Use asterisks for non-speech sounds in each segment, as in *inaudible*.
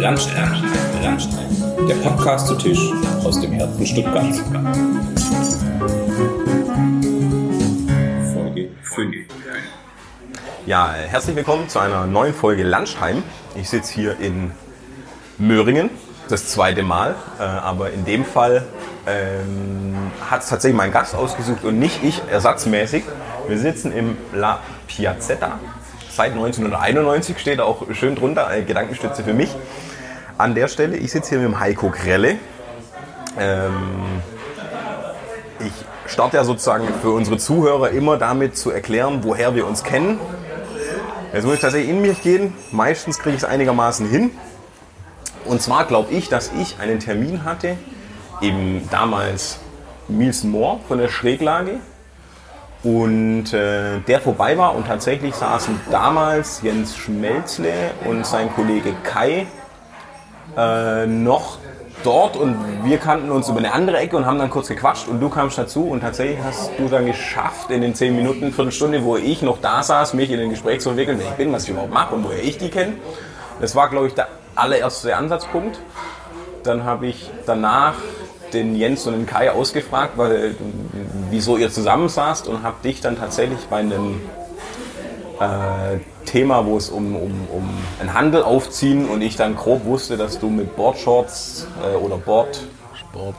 Landstein, Landstein, der Podcast zu Tisch aus dem Herzen Stuttgarts. Folge 5. Ja, herzlich willkommen zu einer neuen Folge Lunchheim. Ich sitze hier in Möhringen, das zweite Mal, äh, aber in dem Fall ähm, hat es tatsächlich mein Gast ausgesucht und nicht ich ersatzmäßig. Wir sitzen im La Piazzetta. Seit 1991 steht auch schön drunter, eine Gedankenstütze für mich. An der Stelle, ich sitze hier mit dem Heiko Grelle. Ähm, ich starte ja sozusagen für unsere Zuhörer immer damit zu erklären, woher wir uns kennen. Jetzt muss ich tatsächlich in mich gehen. Meistens kriege ich es einigermaßen hin. Und zwar glaube ich, dass ich einen Termin hatte, eben damals Nielsen Moore von der Schräglage. Und äh, der vorbei war und tatsächlich saßen damals Jens Schmelzle und sein Kollege Kai äh, noch dort und wir kannten uns über eine andere Ecke und haben dann kurz gequatscht und du kamst dazu und tatsächlich hast du dann geschafft in den 10 Minuten, Viertelstunde, wo ich noch da saß, mich in ein Gespräch zu entwickeln, wer ich bin, was ich überhaupt mache und woher ich die kenne. Das war, glaube ich, der allererste Ansatzpunkt. Dann habe ich danach den Jens und den Kai ausgefragt, weil, wieso ihr zusammensaßt und habe dich dann tatsächlich bei einem äh, Thema, wo es um, um, um einen Handel aufziehen und ich dann grob wusste, dass du mit Boardshorts äh, oder Board, Sport,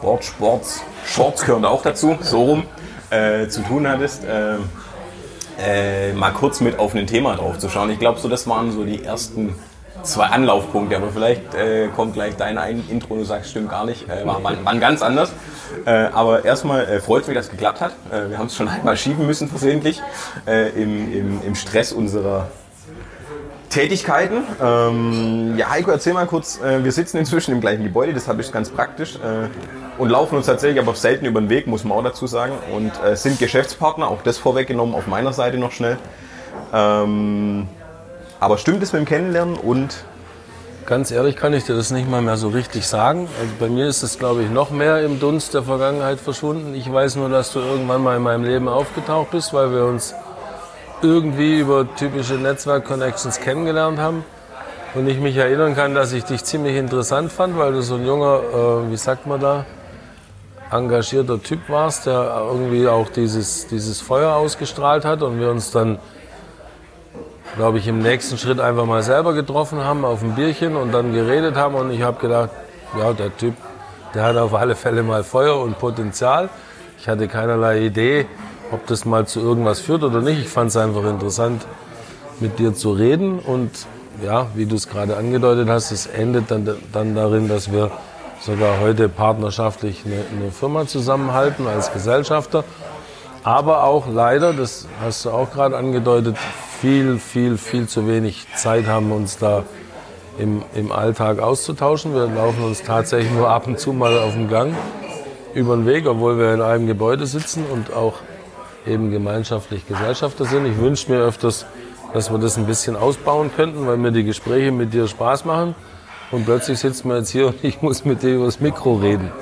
Boardsports, Shorts gehören auch dazu, so rum, äh, zu tun hattest. Äh, äh, mal kurz mit auf ein Thema drauf zu schauen. Ich glaube, so das waren so die ersten zwei Anlaufpunkte, aber vielleicht äh, kommt gleich dein ein Intro und du sagst, stimmt gar nicht, äh, war, war, war ganz anders. Äh, aber erstmal äh, freut es mich, dass es geklappt hat. Äh, wir haben es schon einmal schieben müssen versehentlich äh, im, im, im Stress unserer Tätigkeiten. Ähm, ja, Heiko, erzähl mal kurz, wir sitzen inzwischen im gleichen Gebäude, das habe ich ganz praktisch und laufen uns tatsächlich aber selten über den Weg, muss man auch dazu sagen und sind Geschäftspartner, auch das vorweggenommen auf meiner Seite noch schnell. Ähm, aber stimmt es mit dem Kennenlernen und Ganz ehrlich kann ich dir das nicht mal mehr so richtig sagen. Also bei mir ist es, glaube ich, noch mehr im Dunst der Vergangenheit verschwunden. Ich weiß nur, dass du irgendwann mal in meinem Leben aufgetaucht bist, weil wir uns irgendwie über typische Netzwerk-Connections kennengelernt haben. Und ich mich erinnern kann, dass ich dich ziemlich interessant fand, weil du so ein junger, äh, wie sagt man da, engagierter Typ warst, der irgendwie auch dieses, dieses Feuer ausgestrahlt hat und wir uns dann glaube ich, im nächsten Schritt einfach mal selber getroffen haben auf ein Bierchen und dann geredet haben. Und ich habe gedacht, ja, der Typ, der hat auf alle Fälle mal Feuer und Potenzial. Ich hatte keinerlei Idee, ob das mal zu irgendwas führt oder nicht. Ich fand es einfach interessant, mit dir zu reden. Und ja, wie du es gerade angedeutet hast, es endet dann, dann darin, dass wir sogar heute partnerschaftlich eine, eine Firma zusammenhalten als Gesellschafter. Aber auch leider, das hast du auch gerade angedeutet, viel, viel, viel zu wenig Zeit haben, uns da im, im Alltag auszutauschen. Wir laufen uns tatsächlich nur ab und zu mal auf dem Gang über den Weg, obwohl wir in einem Gebäude sitzen und auch eben gemeinschaftlich Gesellschafter sind. Ich wünsche mir öfters, dass wir das ein bisschen ausbauen könnten, weil mir die Gespräche mit dir Spaß machen. Und plötzlich sitzen wir jetzt hier und ich muss mit dir über das Mikro reden.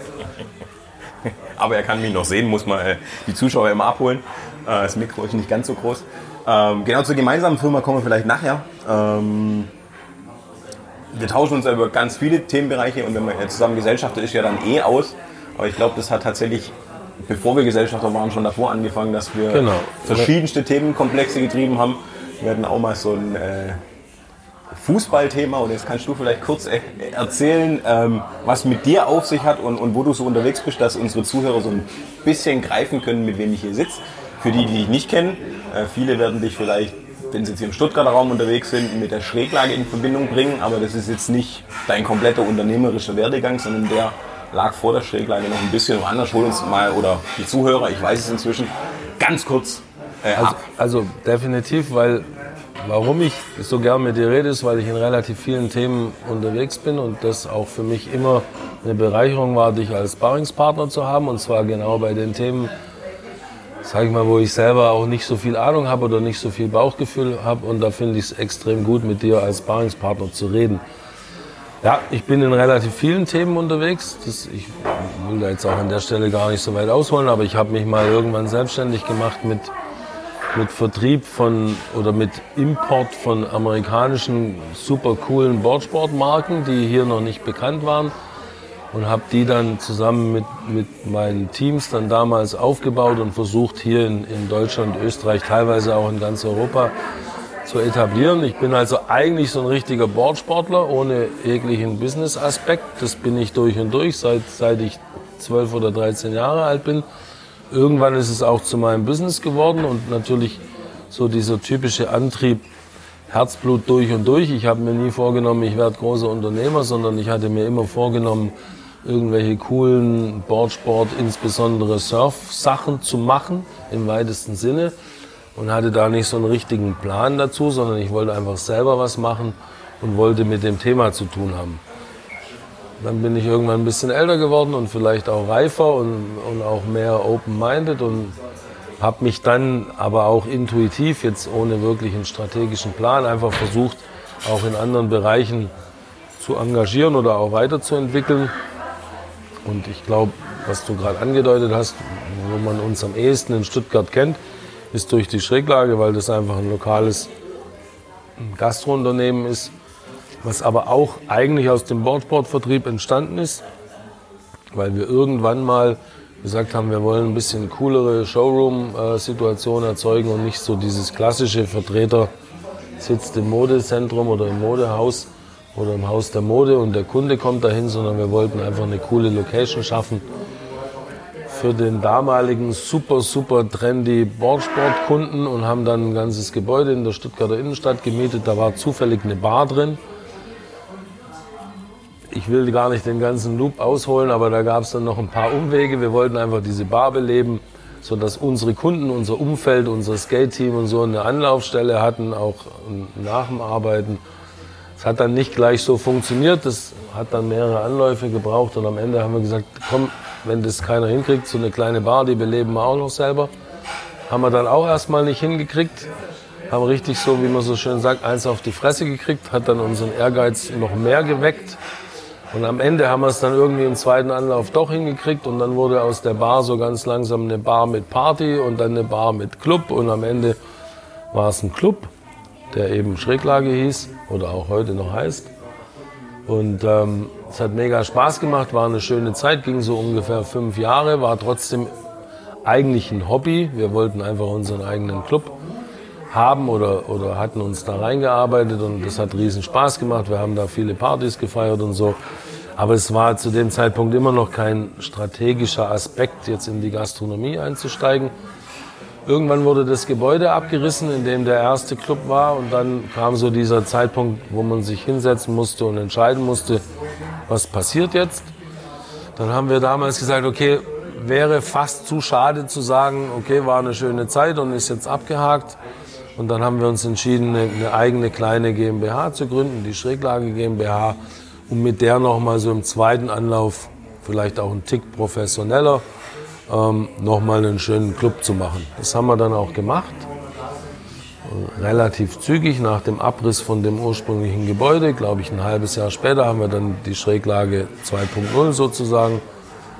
Aber er kann mich noch sehen, muss man äh, die Zuschauer immer abholen. Äh, das Mikro ist nicht ganz so groß. Ähm, genau zur gemeinsamen Firma kommen wir vielleicht nachher. Ähm, wir tauschen uns ja über ganz viele Themenbereiche und wenn man zusammen Gesellschafter ist, ja dann eh aus. Aber ich glaube, das hat tatsächlich, bevor wir Gesellschafter waren, schon davor angefangen, dass wir genau. verschiedenste Themenkomplexe getrieben haben. Wir hatten auch mal so ein äh, Fußballthema und jetzt kannst du vielleicht kurz e erzählen, ähm, was mit dir auf sich hat und, und wo du so unterwegs bist, dass unsere Zuhörer so ein bisschen greifen können, mit wem ich hier sitze. Für die, die dich nicht kennen, äh, viele werden dich vielleicht, wenn sie jetzt hier im Stuttgarter Raum unterwegs sind, mit der Schräglage in Verbindung bringen, aber das ist jetzt nicht dein kompletter unternehmerischer Werdegang, sondern der lag vor der Schräglage noch ein bisschen woanders. Hol uns mal, oder die Zuhörer, ich weiß es inzwischen, ganz kurz äh, also, also definitiv, weil Warum ich so gern mit dir rede, ist, weil ich in relativ vielen Themen unterwegs bin und das auch für mich immer eine Bereicherung war, dich als Sparringspartner zu haben. Und zwar genau bei den Themen, sage ich mal, wo ich selber auch nicht so viel Ahnung habe oder nicht so viel Bauchgefühl habe. Und da finde ich es extrem gut, mit dir als Sparringspartner zu reden. Ja, ich bin in relativ vielen Themen unterwegs. Das, ich will da jetzt auch an der Stelle gar nicht so weit ausholen, aber ich habe mich mal irgendwann selbstständig gemacht mit mit Vertrieb von oder mit Import von amerikanischen super coolen Boardsportmarken, die hier noch nicht bekannt waren. Und habe die dann zusammen mit, mit meinen Teams dann damals aufgebaut und versucht, hier in, in Deutschland, Österreich, teilweise auch in ganz Europa zu etablieren. Ich bin also eigentlich so ein richtiger Boardsportler ohne jeglichen Business-Aspekt. Das bin ich durch und durch, seit, seit ich 12 oder 13 Jahre alt bin. Irgendwann ist es auch zu meinem Business geworden und natürlich so dieser typische Antrieb, Herzblut durch und durch. Ich habe mir nie vorgenommen, ich werde großer Unternehmer, sondern ich hatte mir immer vorgenommen, irgendwelche coolen Boardsport, insbesondere Surf-Sachen zu machen, im weitesten Sinne. Und hatte da nicht so einen richtigen Plan dazu, sondern ich wollte einfach selber was machen und wollte mit dem Thema zu tun haben. Dann bin ich irgendwann ein bisschen älter geworden und vielleicht auch reifer und, und auch mehr open-minded und habe mich dann aber auch intuitiv, jetzt ohne wirklichen strategischen Plan, einfach versucht, auch in anderen Bereichen zu engagieren oder auch weiterzuentwickeln. Und ich glaube, was du gerade angedeutet hast, wo man uns am ehesten in Stuttgart kennt, ist durch die Schräglage, weil das einfach ein lokales Gastrounternehmen ist was aber auch eigentlich aus dem Boardsportvertrieb entstanden ist, weil wir irgendwann mal gesagt haben, wir wollen ein bisschen coolere Showroom-Situation erzeugen und nicht so dieses klassische Vertreter sitzt im Modezentrum oder im Modehaus oder im Haus der Mode und der Kunde kommt dahin, sondern wir wollten einfach eine coole Location schaffen für den damaligen super, super trendy Boardsportkunden und haben dann ein ganzes Gebäude in der Stuttgarter Innenstadt gemietet. Da war zufällig eine Bar drin ich will gar nicht den ganzen Loop ausholen, aber da gab es dann noch ein paar Umwege. Wir wollten einfach diese Bar beleben, sodass unsere Kunden, unser Umfeld, unser Skate-Team und so eine Anlaufstelle hatten, auch nach dem Arbeiten. Es hat dann nicht gleich so funktioniert, das hat dann mehrere Anläufe gebraucht und am Ende haben wir gesagt, komm, wenn das keiner hinkriegt, so eine kleine Bar, die beleben wir auch noch selber. Haben wir dann auch erstmal nicht hingekriegt, haben richtig so, wie man so schön sagt, eins auf die Fresse gekriegt, hat dann unseren Ehrgeiz noch mehr geweckt. Und am Ende haben wir es dann irgendwie im zweiten Anlauf doch hingekriegt und dann wurde aus der Bar so ganz langsam eine Bar mit Party und dann eine Bar mit Club und am Ende war es ein Club, der eben Schräglage hieß oder auch heute noch heißt. Und ähm, es hat mega Spaß gemacht, war eine schöne Zeit, ging so ungefähr fünf Jahre, war trotzdem eigentlich ein Hobby. Wir wollten einfach unseren eigenen Club haben oder, oder hatten uns da reingearbeitet und das hat riesen Spaß gemacht. Wir haben da viele Partys gefeiert und so. Aber es war zu dem Zeitpunkt immer noch kein strategischer Aspekt, jetzt in die Gastronomie einzusteigen. Irgendwann wurde das Gebäude abgerissen, in dem der erste Club war. Und dann kam so dieser Zeitpunkt, wo man sich hinsetzen musste und entscheiden musste, was passiert jetzt. Dann haben wir damals gesagt, okay, wäre fast zu schade zu sagen, okay, war eine schöne Zeit und ist jetzt abgehakt. Und dann haben wir uns entschieden, eine, eigene kleine GmbH zu gründen, die Schräglage GmbH, um mit der nochmal so im zweiten Anlauf, vielleicht auch ein Tick professioneller, ähm, nochmal einen schönen Club zu machen. Das haben wir dann auch gemacht. Relativ zügig nach dem Abriss von dem ursprünglichen Gebäude, glaube ich ein halbes Jahr später, haben wir dann die Schräglage 2.0 sozusagen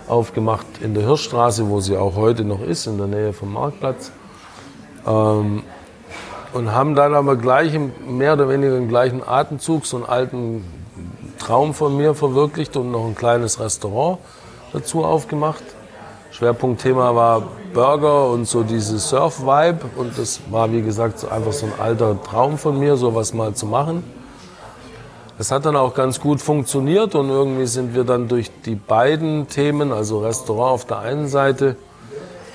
aufgemacht in der Hirschstraße, wo sie auch heute noch ist, in der Nähe vom Marktplatz. Ähm, und haben dann aber gleich im, mehr oder weniger im gleichen Atemzug so einen alten Traum von mir verwirklicht und noch ein kleines Restaurant dazu aufgemacht. Schwerpunktthema war Burger und so diese Surf-Vibe und das war wie gesagt einfach so ein alter Traum von mir, sowas mal zu machen. Das hat dann auch ganz gut funktioniert und irgendwie sind wir dann durch die beiden Themen, also Restaurant auf der einen Seite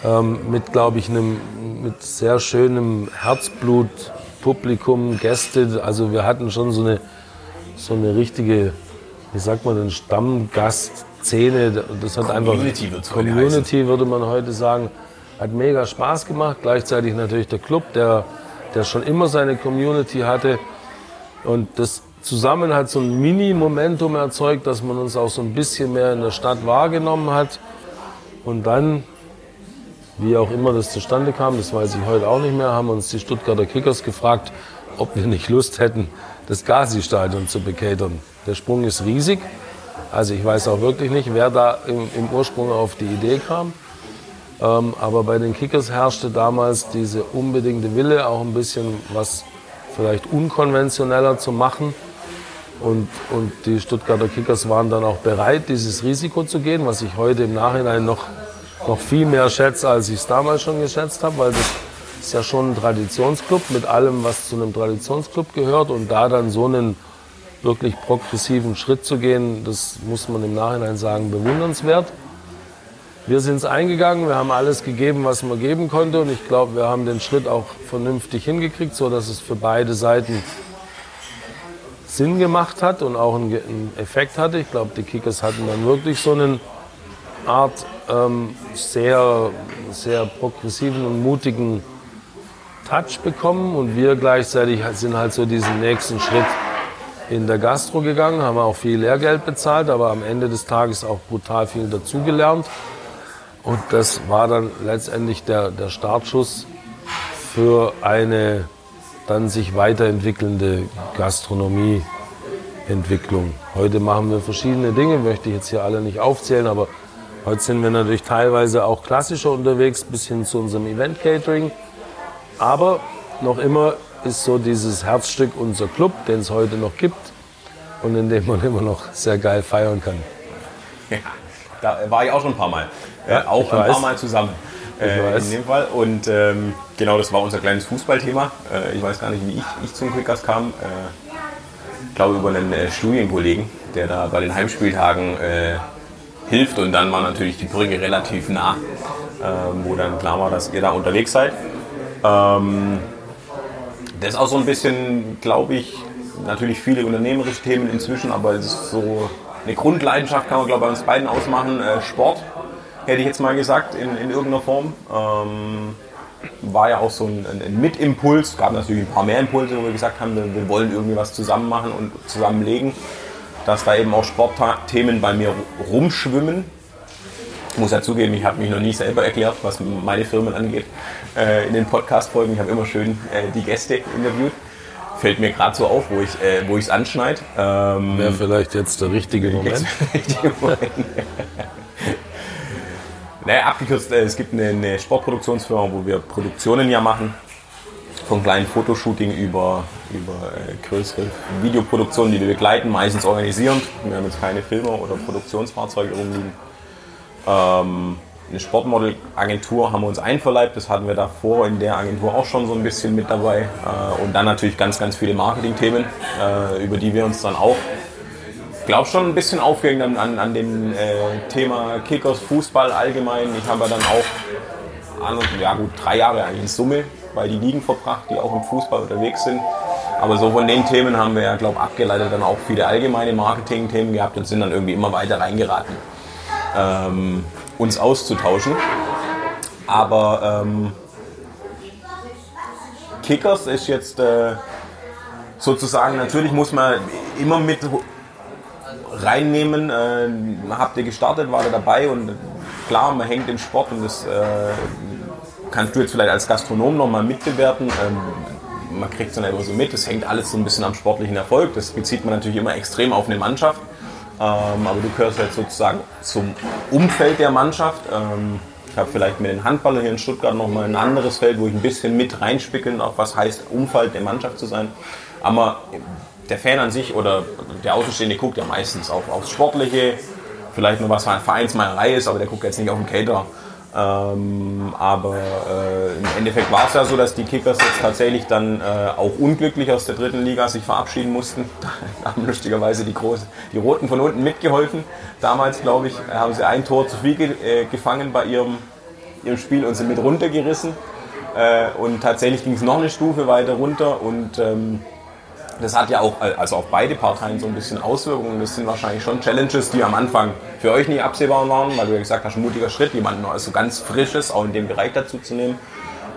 ähm, mit, glaube ich, einem mit sehr schönem Herzblut, Publikum, Gäste. Also wir hatten schon so eine, so eine richtige, wie sagt man denn, Stammgastszene. Das hat Community einfach Community, würde man heute sagen. Hat mega Spaß gemacht. Gleichzeitig natürlich der Club, der, der schon immer seine Community hatte. Und das zusammen hat so ein Mini-Momentum erzeugt, dass man uns auch so ein bisschen mehr in der Stadt wahrgenommen hat. Und dann wie auch immer das zustande kam, das weiß ich heute auch nicht mehr, haben uns die Stuttgarter Kickers gefragt, ob wir nicht Lust hätten, das Gazi-Stadion zu bekatern. Der Sprung ist riesig. Also ich weiß auch wirklich nicht, wer da im, im Ursprung auf die Idee kam. Ähm, aber bei den Kickers herrschte damals diese unbedingte Wille, auch ein bisschen was vielleicht unkonventioneller zu machen. Und, und die Stuttgarter Kickers waren dann auch bereit, dieses Risiko zu gehen, was ich heute im Nachhinein noch, noch viel mehr schätze, als ich es damals schon geschätzt habe, weil das ist ja schon ein Traditionsclub mit allem, was zu einem Traditionsclub gehört. Und da dann so einen wirklich progressiven Schritt zu gehen, das muss man im Nachhinein sagen, bewundernswert. Wir sind es eingegangen, wir haben alles gegeben, was man geben konnte und ich glaube, wir haben den Schritt auch vernünftig hingekriegt, so dass es für beide Seiten Sinn gemacht hat und auch einen Effekt hatte. Ich glaube, die Kickers hatten dann wirklich so eine Art ähm, sehr, sehr progressiven und mutigen Touch bekommen und wir gleichzeitig sind halt so diesen nächsten Schritt in der Gastro gegangen, haben auch viel Lehrgeld bezahlt, aber am Ende des Tages auch brutal viel dazugelernt. Und das war dann letztendlich der, der Startschuss für eine dann sich weiterentwickelnde Gastronomieentwicklung. Heute machen wir verschiedene Dinge, möchte ich jetzt hier alle nicht aufzählen, aber heute sind wir natürlich teilweise auch klassischer unterwegs, bis hin zu unserem Event-Catering. Aber noch immer ist so dieses Herzstück unser Club, den es heute noch gibt und in dem man *laughs* immer noch sehr geil feiern kann. Ja, da war ich auch schon ein paar Mal. Ja, auch ein weiß. paar Mal zusammen. Äh, in dem Fall. Und ähm, genau, das war unser kleines Fußballthema. Äh, ich weiß gar nicht, wie ich, ich zum Quickers kam. Äh, ich glaube über einen äh, Studienkollegen, der da bei den Heimspieltagen äh, hilft. Und dann war natürlich die Brücke relativ nah, ähm, wo dann klar war, dass ihr da unterwegs seid. Ähm, das ist auch so ein bisschen, glaube ich, natürlich viele unternehmerische Themen inzwischen, aber es ist so eine Grundleidenschaft kann man, glaube ich, bei uns beiden ausmachen. Äh, Sport hätte ich jetzt mal gesagt, in, in irgendeiner Form. Ähm, war ja auch so ein, ein Mitimpuls. Es gab natürlich ein paar mehr Impulse, wo wir gesagt haben, wir, wir wollen irgendwie was zusammen machen und zusammenlegen. Dass da eben auch Sportthemen bei mir rumschwimmen. Ich muss ja zugeben, ich habe mich noch nie selber erklärt, was meine Firmen angeht, äh, in den Podcast-Folgen. Ich habe immer schön äh, die Gäste interviewt. Fällt mir gerade so auf, wo ich es äh, anschneide. Ähm, Wäre vielleicht jetzt der richtige Moment. *laughs* Der richtige Moment. *laughs* Naja, abgekürzt, äh, es gibt eine, eine, Sportproduktionsfirma, wo wir Produktionen ja machen. Von kleinen Fotoshooting über, über äh, größere Videoproduktionen, die wir begleiten, meistens organisierend. Wir haben jetzt keine Filme oder Produktionsfahrzeuge rumliegen. Ähm, eine Sportmodelagentur haben wir uns einverleibt, das hatten wir davor in der Agentur auch schon so ein bisschen mit dabei. Äh, und dann natürlich ganz, ganz viele Marketingthemen, äh, über die wir uns dann auch glaube schon ein bisschen aufgehängt an, an, an dem äh, Thema Kickers, Fußball allgemein. Ich habe dann auch an, ja gut, drei Jahre eigentlich in Summe bei die Ligen verbracht, die auch im Fußball unterwegs sind. Aber so von den Themen haben wir ja, glaube ich, abgeleitet dann auch viele allgemeine Marketing-Themen gehabt und sind dann irgendwie immer weiter reingeraten, ähm, uns auszutauschen. Aber ähm, Kickers ist jetzt äh, sozusagen, natürlich muss man immer mit reinnehmen. Äh, habt ihr gestartet, war ihr dabei und klar, man hängt im Sport und das äh, kannst du jetzt vielleicht als Gastronom nochmal mitbewerten. Ähm, man kriegt es dann immer so mit, es hängt alles so ein bisschen am sportlichen Erfolg. Das bezieht man natürlich immer extrem auf eine Mannschaft. Ähm, aber du gehörst jetzt sozusagen zum Umfeld der Mannschaft. Ähm, ich habe vielleicht mit den Handballern hier in Stuttgart nochmal ein anderes Feld, wo ich ein bisschen mit reinspickeln darf, was heißt, Umfeld der Mannschaft zu sein. Aber der Fan an sich oder der Außenstehende guckt ja meistens auf, aufs Sportliche, vielleicht nur was Vereinsmeierei ist, aber der guckt jetzt nicht auf den Cater. Ähm, aber äh, im Endeffekt war es ja so, dass die Kickers jetzt tatsächlich dann äh, auch unglücklich aus der dritten Liga sich verabschieden mussten. *laughs* Da haben lustigerweise die, Großen, die Roten von unten mitgeholfen. Damals, glaube ich, haben sie ein Tor zu viel ge äh, gefangen bei ihrem, ihrem Spiel und sind mit runtergerissen. Äh, und tatsächlich ging es noch eine Stufe weiter runter und ähm, das hat ja auch also auf beide Parteien so ein bisschen Auswirkungen. Das sind wahrscheinlich schon Challenges, die am Anfang für euch nicht absehbar waren, weil du ja gesagt hast, ein mutiger Schritt, jemanden noch so ganz Frisches auch in dem Bereich dazu zu nehmen.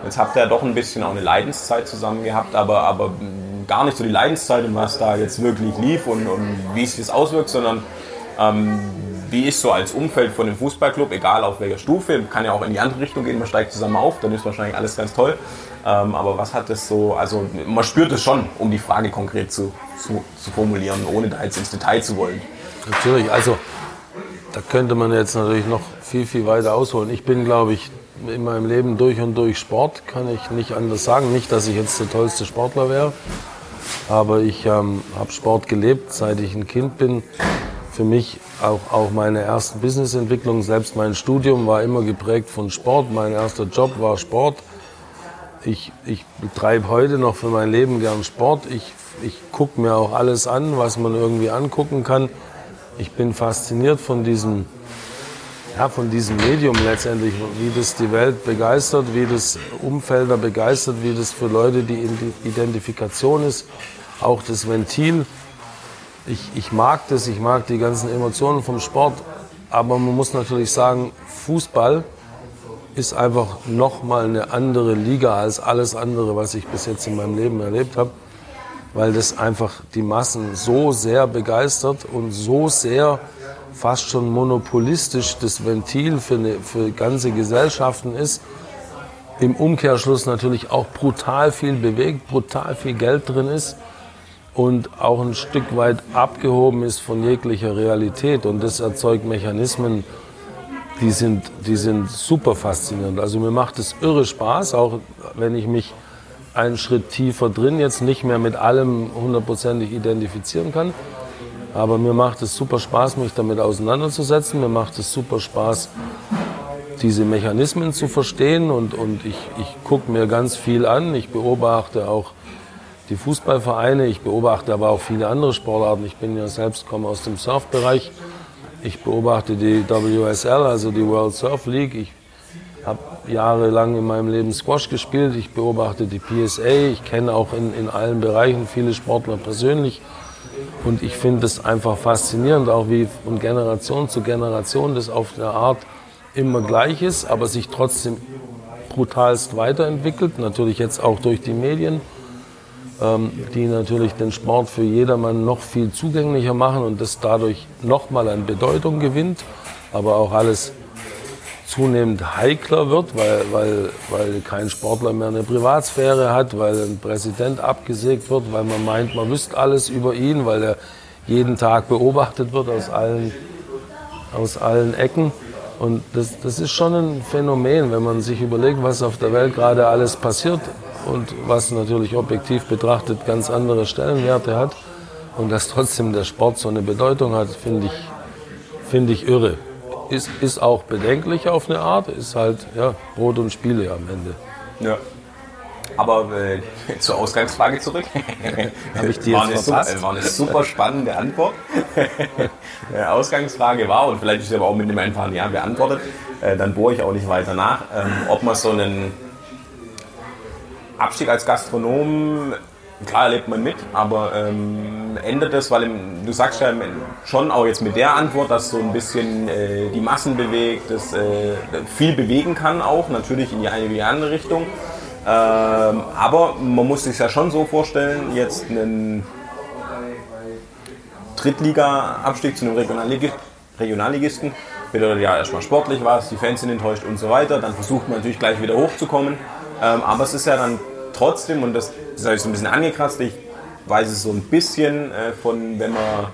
Jetzt habt ihr ja doch ein bisschen auch eine Leidenszeit zusammen gehabt, aber, aber gar nicht so die Leidenszeit und was da jetzt wirklich lief und, und wie sich das auswirkt, sondern ähm, wie ist so als Umfeld von dem Fußballclub, egal auf welcher Stufe, kann ja auch in die andere Richtung gehen, man steigt zusammen auf, dann ist wahrscheinlich alles ganz toll. Ähm, aber was hat das so, also man spürt es schon, um die Frage konkret zu, zu, zu formulieren, ohne da jetzt ins Detail zu wollen. Natürlich, also da könnte man jetzt natürlich noch viel, viel weiter ausholen. Ich bin, glaube ich, in meinem Leben durch und durch Sport, kann ich nicht anders sagen. Nicht, dass ich jetzt der tollste Sportler wäre, aber ich ähm, habe Sport gelebt, seit ich ein Kind bin. Für mich auch, auch meine ersten Businessentwicklungen, selbst mein Studium war immer geprägt von Sport. Mein erster Job war Sport. Ich, ich betreibe heute noch für mein Leben gern Sport. Ich, ich gucke mir auch alles an, was man irgendwie angucken kann. Ich bin fasziniert von diesem ja, von diesem Medium letztendlich, wie das die Welt begeistert, wie das Umfelder begeistert, wie das für Leute die Identifikation ist, auch das Ventil. Ich, ich mag das, ich mag die ganzen Emotionen vom Sport, aber man muss natürlich sagen, Fußball ist einfach nochmal eine andere Liga als alles andere, was ich bis jetzt in meinem Leben erlebt habe, weil das einfach die Massen so sehr begeistert und so sehr fast schon monopolistisch das Ventil für, eine, für ganze Gesellschaften ist. Im Umkehrschluss natürlich auch brutal viel bewegt, brutal viel Geld drin ist und auch ein Stück weit abgehoben ist von jeglicher Realität. Und das erzeugt Mechanismen, die sind, die sind super faszinierend. Also mir macht es irre Spaß, auch wenn ich mich einen Schritt tiefer drin jetzt nicht mehr mit allem hundertprozentig identifizieren kann. Aber mir macht es super Spaß, mich damit auseinanderzusetzen. Mir macht es super Spaß, diese Mechanismen zu verstehen. Und, und ich, ich gucke mir ganz viel an. Ich beobachte auch die Fußballvereine. Ich beobachte aber auch viele andere Sportarten. Ich bin ja selbst, komme aus dem Surfbereich. Ich beobachte die WSL, also die World Surf League. Ich habe jahrelang in meinem Leben Squash gespielt. Ich beobachte die PSA. Ich kenne auch in, in allen Bereichen viele Sportler persönlich. Und ich finde es einfach faszinierend, auch wie von Generation zu Generation das auf der Art immer gleich ist, aber sich trotzdem brutalst weiterentwickelt. Natürlich jetzt auch durch die Medien, ähm, die natürlich den Sport für jedermann noch viel zugänglicher machen und das dadurch nochmal an Bedeutung gewinnt, aber auch alles zunehmend heikler wird, weil, weil, weil kein Sportler mehr eine Privatsphäre hat, weil ein Präsident abgesägt wird, weil man meint, man wüsste alles über ihn, weil er jeden Tag beobachtet wird aus allen, aus allen Ecken. Und das, das ist schon ein Phänomen, wenn man sich überlegt, was auf der Welt gerade alles passiert und was natürlich objektiv betrachtet ganz andere Stellenwerte hat. Und dass trotzdem der Sport so eine Bedeutung hat, finde ich, finde ich irre ist, ist auch bedenklich auf eine Art, ist halt ja, Brot und Spiele am Ende. Ja. Aber äh, *laughs* zur Ausgangsfrage zurück. *laughs* Habe ich die war, jetzt eine super, war eine super spannende Antwort. *laughs* Ausgangsfrage war, und vielleicht ist sie aber auch mit einem einfachen Ja beantwortet, äh, dann bohre ich auch nicht weiter nach, ähm, ob man so einen Abstieg als Gastronom klar erlebt man mit, aber ähm, ändert das, weil im, du sagst ja schon auch jetzt mit der Antwort, dass so ein bisschen äh, die Massen bewegt, das äh, viel bewegen kann auch, natürlich in die eine wie die andere Richtung. Ähm, aber man muss sich ja schon so vorstellen, jetzt einen Drittliga-Abstieg zu einem Regionallig Regionalligisten bedeutet ja erstmal sportlich was, die Fans sind enttäuscht und so weiter, dann versucht man natürlich gleich wieder hochzukommen. Ähm, aber es ist ja dann trotzdem, und das, das habe ich so ein bisschen angekratzt, ich weiß es so ein bisschen äh, von, wenn man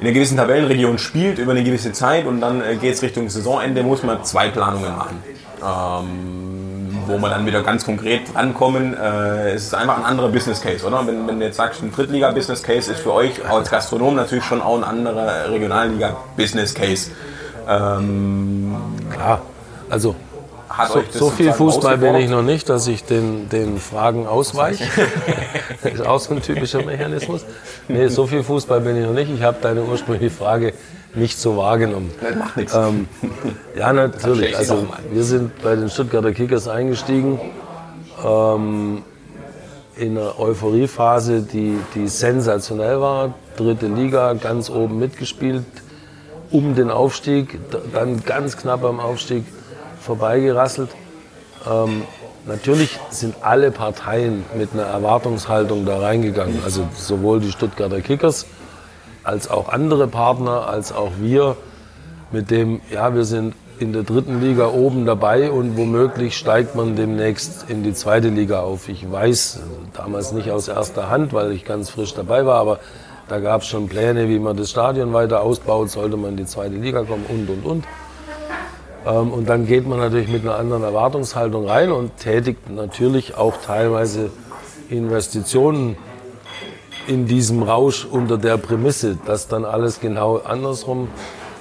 in einer gewissen Tabellenregion spielt über eine gewisse Zeit und dann äh, geht es Richtung Saisonende, muss man zwei Planungen machen. Ähm, wo man dann wieder ganz konkret rankommen. Äh, es ist einfach ein anderer Business Case, oder? Wenn, wenn du jetzt sagst, ein Drittliga-Business Case ist für euch als Gastronom natürlich schon auch ein anderer Regionalliga-Business Case. Ähm, Klar, also so, so viel Fußball bin ich noch nicht, dass ich den, den Fragen ausweiche. das *laughs* ist auch so ein typischer Mechanismus. Nee, so viel Fußball bin ich noch nicht. Ich habe deine ursprüngliche Frage nicht so wahrgenommen. Das macht nichts. Ähm, ja, natürlich. Also, wir sind bei den Stuttgarter Kickers eingestiegen ähm, in einer Euphoriephase, die, die sensationell war. Dritte Liga, ganz oben mitgespielt, um den Aufstieg, dann ganz knapp am Aufstieg vorbeigerasselt. Ähm, natürlich sind alle Parteien mit einer Erwartungshaltung da reingegangen. Also sowohl die Stuttgarter Kickers als auch andere Partner, als auch wir mit dem, ja, wir sind in der dritten Liga oben dabei und womöglich steigt man demnächst in die zweite Liga auf. Ich weiß damals nicht aus erster Hand, weil ich ganz frisch dabei war, aber da gab es schon Pläne, wie man das Stadion weiter ausbaut, sollte man in die zweite Liga kommen und, und, und. Ähm, und dann geht man natürlich mit einer anderen Erwartungshaltung rein und tätigt natürlich auch teilweise Investitionen in diesem Rausch unter der Prämisse, dass dann alles genau andersrum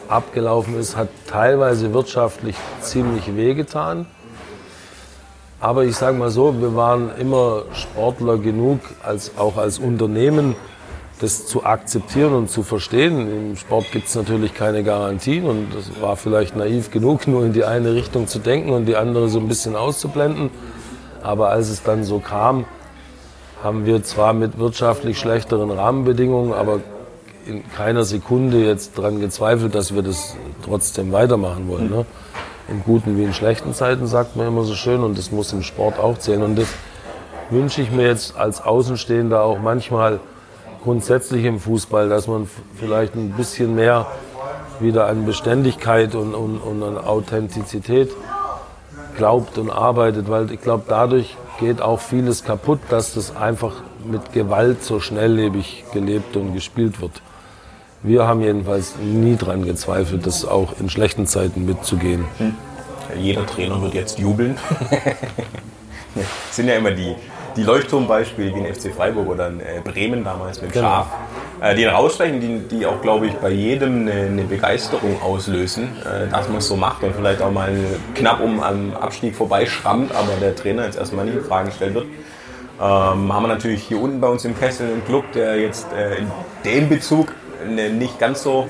abgelaufen ist, hat teilweise wirtschaftlich ziemlich wehgetan. Aber ich sage mal so, wir waren immer Sportler genug, als, auch als Unternehmen, das zu akzeptieren und zu verstehen. Im Sport gibt es natürlich keine Garantien und das war vielleicht naiv genug, *laughs* nur in die eine Richtung zu denken und die andere so ein bisschen auszublenden. Aber als es dann so kam, haben wir zwar mit wirtschaftlich schlechteren Rahmenbedingungen, aber in keiner Sekunde jetzt daran gezweifelt, dass wir das trotzdem weitermachen wollen. Ne? In guten wie in schlechten Zeiten sagt man immer so schön und das muss im Sport auch zählen. Und das wünsche ich mir jetzt als Außenstehender auch manchmal grundsätzlich im Fußball, dass man vielleicht ein bisschen mehr wieder an Beständigkeit und, und, und an Authentizität glaubt und arbeitet, weil ich glaube, dadurch geht auch vieles kaputt, dass das einfach mit Gewalt so schnelllebig gelebt und gespielt wird. Wir haben jedenfalls nie daran gezweifelt, das auch in schlechten Zeiten mitzugehen. Hm. Jeder Trainer wird jetzt jubeln. das *laughs* sind ja immer die, die Leuchtturmbeispiele wie in FC Freiburg oder in äh, Bremen damals mit genau. Schaf, äh, die rausstechen, die, die auch, glaube ich, bei jedem eine, eine Begeisterung auslösen, äh, dass man es so macht und vielleicht auch mal knapp um am Abstieg vorbeischrammt, aber der Trainer jetzt erstmal nie in Frage gestellt wird. Ähm, haben wir natürlich hier unten bei uns im Kessel einen Club, der jetzt äh, in dem Bezug eine nicht ganz so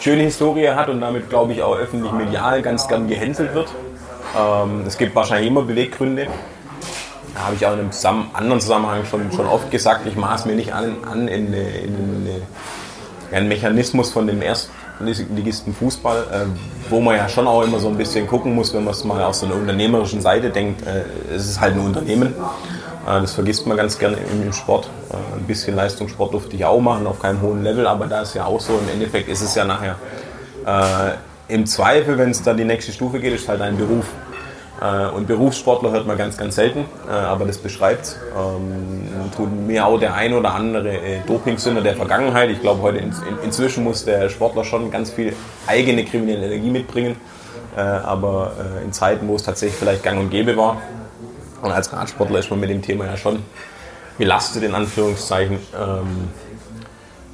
schöne Historie hat und damit, glaube ich, auch öffentlich medial ganz gern gehänselt wird. Ähm, es gibt wahrscheinlich immer Beweggründe. Habe ich auch in einem zusammen, anderen Zusammenhang schon, schon oft gesagt, ich maß mir nicht an, an in, in, in, in einen Mechanismus von dem Erstligisten Fußball, äh, wo man ja schon auch immer so ein bisschen gucken muss, wenn man es mal aus einer unternehmerischen Seite denkt, äh, es ist halt ein Unternehmen. Äh, das vergisst man ganz gerne im Sport. Äh, ein bisschen Leistungssport durfte ich auch machen, auf keinem hohen Level, aber da ist ja auch so, im Endeffekt ist es ja nachher äh, im Zweifel, wenn es da die nächste Stufe geht, ist halt ein Beruf. Äh, und Berufssportler hört man ganz, ganz selten, äh, aber das beschreibt ähm, tut mir auch der ein oder andere äh, Dopingsünder der Vergangenheit. Ich glaube, heute in, in, inzwischen muss der Sportler schon ganz viel eigene kriminelle Energie mitbringen, äh, aber äh, in Zeiten, wo es tatsächlich vielleicht gang und gäbe war, und als Radsportler ist man mit dem Thema ja schon belastet, in Anführungszeichen. Ähm,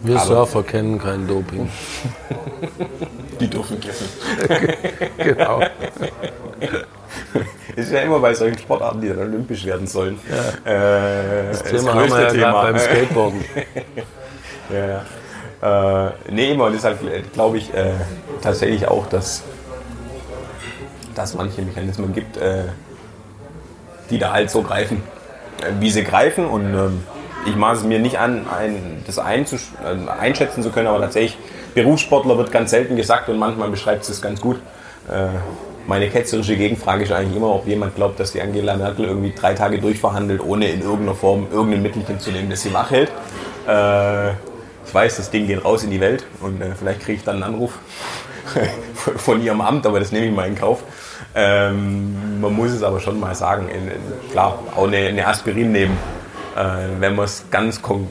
wir Surfer kennen kein Doping. *laughs* Die dürfen kiffen. *laughs* genau. *laughs* ist ja immer bei solchen Sportarten, die dann olympisch werden sollen. Ja. Äh, das, Thema das haben wir ja Thema. beim Skateboarden. *laughs* ja, ja. Äh, nee, immer, und deshalb glaube ich äh, tatsächlich auch, dass es manche Mechanismen gibt, äh, die da halt so greifen, äh, wie sie greifen. Und ähm, ich maße es mir nicht an, ein, das einzusch äh, einschätzen zu können, aber tatsächlich, Berufssportler wird ganz selten gesagt und manchmal beschreibt es ganz gut. Äh, meine ketzerische Gegenfrage ist eigentlich immer, ob jemand glaubt, dass die Angela Merkel irgendwie drei Tage durchverhandelt, ohne in irgendeiner Form irgendein Mittelchen zu nehmen, das sie wach hält. Äh, ich weiß, das Ding geht raus in die Welt und äh, vielleicht kriege ich dann einen Anruf *laughs* von ihrem Amt, aber das nehme ich mal in Kauf. Ähm, man muss es aber schon mal sagen, klar, auch eine, Aspirin nehmen. Wenn man es ganz kon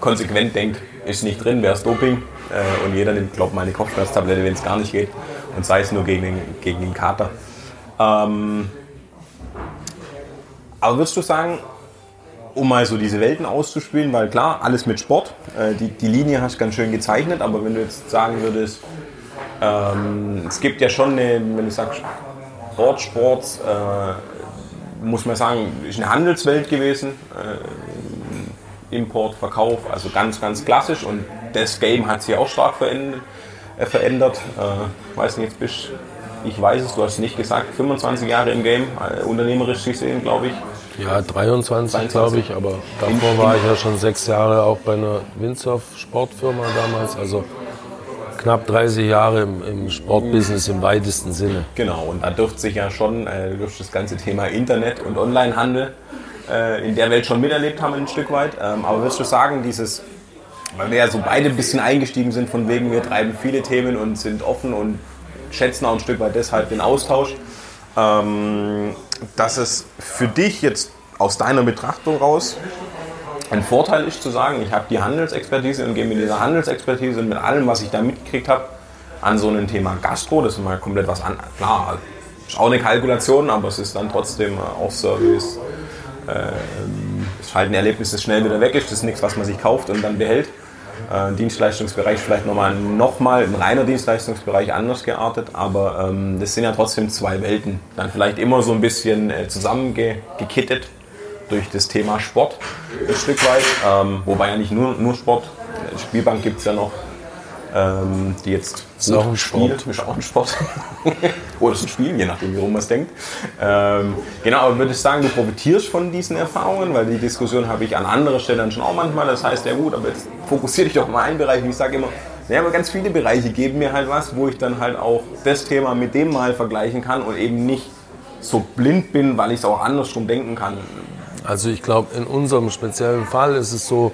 konsequent denkt, ist nicht drin, wäre es Doping. Äh, und jeder nimmt, glaube ich, mal eine Kopfschmerztablette, wenn es gar nicht geht und sei es nur gegen den, gegen den Kater. Ähm, aber würdest du sagen, um mal so diese Welten auszuspielen, weil klar, alles mit Sport, äh, die, die Linie hast du ganz schön gezeichnet, aber wenn du jetzt sagen würdest, ähm, es gibt ja schon eine, wenn du sagst, Sport, Sports, äh, muss man sagen, ist eine Handelswelt gewesen. Äh, Import, Verkauf, also ganz, ganz klassisch und das Game hat sich auch stark verändert äh, verändert. Äh, weiß nicht, jetzt bist ich weiß es, du hast es nicht gesagt, 25 Jahre im Game, äh, unternehmerisch gesehen, glaube ich. Ja, 23, glaube ich, aber davor war ich ja schon sechs Jahre auch bei einer Windsurf-Sportfirma damals, also knapp 30 Jahre im, im, Sportbusiness im weitesten Sinne. Genau, und da dürfte sich ja schon äh, durch das ganze Thema Internet und Onlinehandel äh, in der Welt schon miterlebt haben ein Stück weit. Ähm, aber würdest du sagen, dieses weil wir ja so beide ein bisschen eingestiegen sind, von wegen wir treiben viele Themen und sind offen und schätzen auch ein Stück weit deshalb den Austausch. Ähm, dass es für dich jetzt aus deiner Betrachtung raus ein Vorteil ist zu sagen, ich habe die Handelsexpertise und gehe mit dieser Handelsexpertise und mit allem, was ich da mitgekriegt habe, an so ein Thema Gastro. Das ist mal komplett was an. Klar, ist auch eine Kalkulation, aber es ist dann trotzdem auch Service. Ähm, es ist halt ein Erlebnis, das schnell wieder weg ist. Das ist nichts, was man sich kauft und dann behält. Äh, Dienstleistungsbereich vielleicht nochmal noch mal, ein reiner Dienstleistungsbereich anders geartet, aber ähm, das sind ja trotzdem zwei Welten. Dann vielleicht immer so ein bisschen äh, zusammengekittet durch das Thema Sport ein Stück weit. Ähm, wobei ja nicht nur, nur Sport. Spielbank gibt es ja noch ähm, die jetzt ist auch ein Sport. Spiel, ist auch ein Sport. *laughs* Oder ein Spiel, je nachdem, wie rum man es denkt. Ähm, genau, aber würde ich sagen, du profitierst von diesen Erfahrungen, weil die Diskussion habe ich an anderer Stelle dann schon auch manchmal. Das heißt, ja gut, aber jetzt fokussiere dich doch mal einen Bereich. Ich sage immer, ja, aber ganz viele Bereiche geben mir halt was, wo ich dann halt auch das Thema mit dem mal vergleichen kann und eben nicht so blind bin, weil ich es auch andersrum denken kann. Also ich glaube, in unserem speziellen Fall ist es so,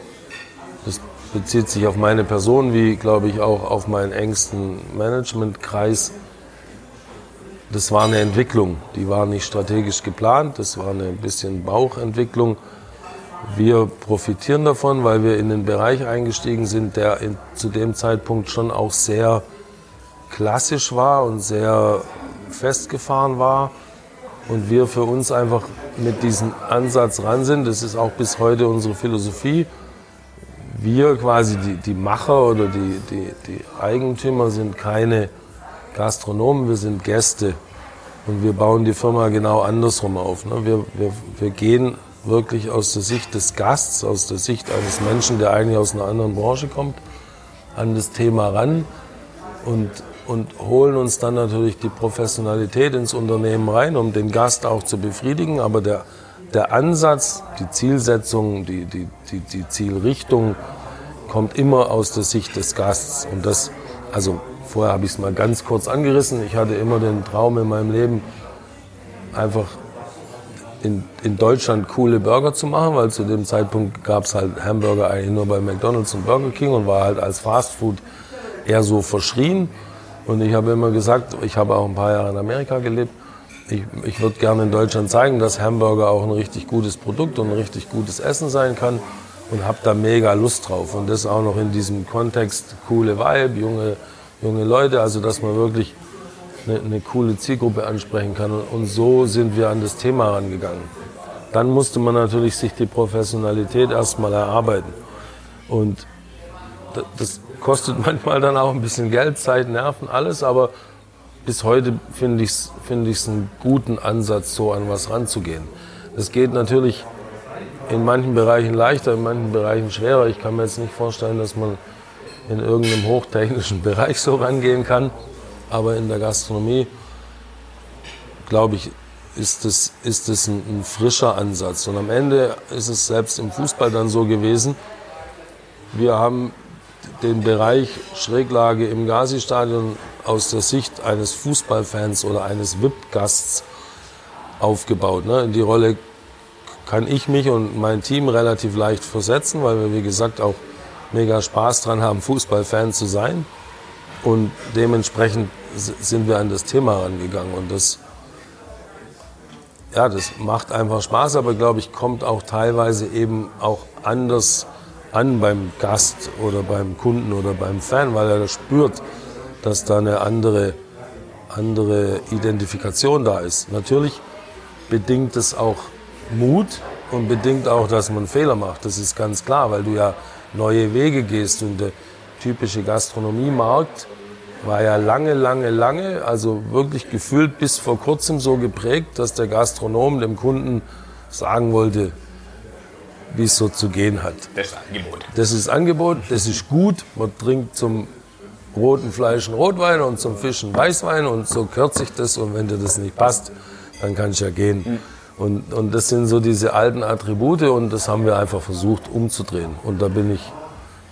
das bezieht sich auf meine Person, wie glaube ich auch auf meinen engsten Managementkreis. Das war eine Entwicklung, die war nicht strategisch geplant, das war eine bisschen Bauchentwicklung. Wir profitieren davon, weil wir in den Bereich eingestiegen sind, der in, zu dem Zeitpunkt schon auch sehr klassisch war und sehr festgefahren war. Und wir für uns einfach mit diesem Ansatz ran sind. Das ist auch bis heute unsere Philosophie wir quasi die, die Macher oder die, die, die Eigentümer sind keine Gastronomen, wir sind Gäste. Und wir bauen die Firma genau andersrum auf. Ne? Wir, wir, wir gehen wirklich aus der Sicht des Gasts, aus der Sicht eines Menschen, der eigentlich aus einer anderen Branche kommt, an das Thema ran und, und holen uns dann natürlich die Professionalität ins Unternehmen rein, um den Gast auch zu befriedigen. Aber der, der Ansatz, die Zielsetzung, die, die, die, die Zielrichtung kommt immer aus der Sicht des Gasts. Und das, also vorher habe ich es mal ganz kurz angerissen. Ich hatte immer den Traum in meinem Leben, einfach in, in Deutschland coole Burger zu machen, weil zu dem Zeitpunkt gab es halt Hamburger eigentlich nur bei McDonald's und Burger King und war halt als Fastfood eher so verschrien. Und ich habe immer gesagt, ich habe auch ein paar Jahre in Amerika gelebt, ich, ich würde gerne in Deutschland zeigen, dass Hamburger auch ein richtig gutes Produkt und ein richtig gutes Essen sein kann und habe da mega Lust drauf. Und das auch noch in diesem Kontext, coole Vibe, junge, junge Leute, also dass man wirklich eine, eine coole Zielgruppe ansprechen kann. Und, und so sind wir an das Thema rangegangen. Dann musste man natürlich sich die Professionalität erstmal erarbeiten. Und das kostet *laughs* manchmal dann auch ein bisschen Geld, Zeit, Nerven, alles, aber bis heute finde ich es find einen guten Ansatz, so an was ranzugehen. Das geht natürlich in manchen Bereichen leichter, in manchen Bereichen schwerer. Ich kann mir jetzt nicht vorstellen, dass man in irgendeinem hochtechnischen *laughs* Bereich so rangehen kann. Aber in der Gastronomie, glaube ich, ist es ist das ein, ein, frischer Ansatz. Und am Ende ist es selbst im Fußball dann so gewesen. Wir haben den Bereich Schräglage im Gazi-Stadion aus der Sicht eines Fußballfans oder eines VIP-Gasts aufgebaut. Ne? In die Rolle kann ich mich und mein Team relativ leicht versetzen, weil wir, wie gesagt, auch mega Spaß dran haben, Fußballfan zu sein. Und dementsprechend sind wir an das Thema rangegangen. Und das, ja, das macht einfach Spaß, aber glaube ich, kommt auch teilweise eben auch anders an beim Gast oder beim Kunden oder beim Fan, weil er spürt, dass da eine andere, andere Identifikation da ist. Natürlich bedingt es auch Mut und bedingt auch, dass man Fehler macht. Das ist ganz klar, weil du ja neue Wege gehst und der typische Gastronomiemarkt war ja lange, lange, lange, also wirklich gefühlt bis vor kurzem so geprägt, dass der Gastronom dem Kunden sagen wollte, wie es so zu gehen hat. Das ist Angebot. Das ist Angebot, das ist gut. Man trinkt zum roten Fleisch einen Rotwein und zum Fisch einen Weißwein und so kürze ich das und wenn dir das nicht passt, dann kann ich ja gehen. Und, und das sind so diese alten Attribute und das haben wir einfach versucht umzudrehen. Und da bin ich,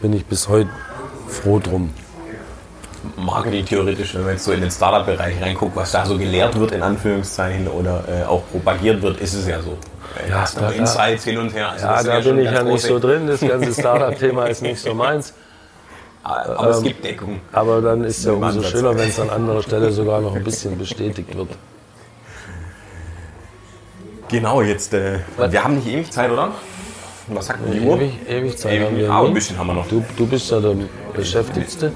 bin ich bis heute froh drum. Marketing theoretisch, wenn man jetzt so in den Startup-Bereich reinguckt, was da so gelehrt wird, in Anführungszeichen, oder äh, auch propagiert wird, ist es ja so. Ja, da, Insights hin und her. Also ja, da bin ich ja nicht so drin. Das ganze *laughs* Startup-Thema ist nicht so meins. Aber ähm, es gibt Deckung. Aber dann ist es ja umso schöner, wenn es an anderer Stelle sogar noch ein bisschen bestätigt wird. Genau, jetzt. Äh, wir haben nicht ewig Zeit, oder? Was sagt denn die Uhr? Ewig, ewig Zeit ewig, haben wir. Aber ein bisschen haben wir noch. Du, du bist ja der Beschäftigste.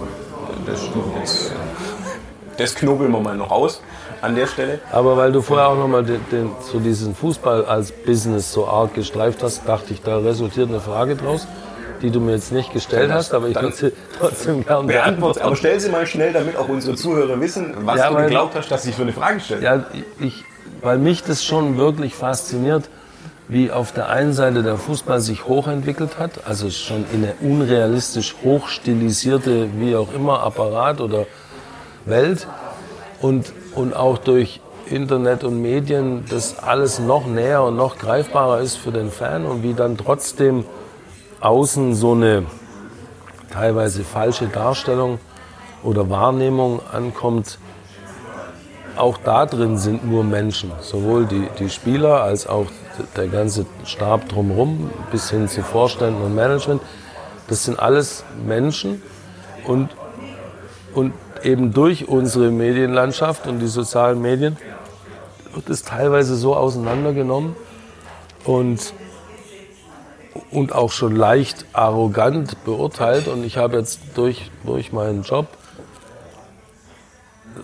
Das jetzt. das knobeln wir mal noch raus an der Stelle. Aber weil du vorher auch nochmal den, den, so diesen Fußball als Business so arg gestreift hast, dachte ich, da resultiert eine Frage draus, die du mir jetzt nicht gestellt hast, aber ich würde sie trotzdem gerne beantworten. Aber stell sie mal schnell, damit auch unsere Zuhörer wissen, was Ja, du geglaubt hast, dass ich für eine Frage stelle. Ja, ich, weil mich das schon wirklich fasziniert, wie auf der einen Seite der Fußball sich hochentwickelt hat, also schon in eine unrealistisch hochstilisierte, wie auch immer, Apparat oder Welt und, und auch durch Internet und Medien das alles noch näher und noch greifbarer ist für den Fan und wie dann trotzdem außen so eine teilweise falsche Darstellung oder Wahrnehmung ankommt, auch da drin sind nur Menschen. Sowohl die, die Spieler als auch der ganze Stab drumherum bis hin zu Vorständen und Management. Das sind alles Menschen und, und eben durch unsere Medienlandschaft und die sozialen Medien wird es teilweise so auseinandergenommen und, und auch schon leicht arrogant beurteilt. Und ich habe jetzt durch, durch meinen Job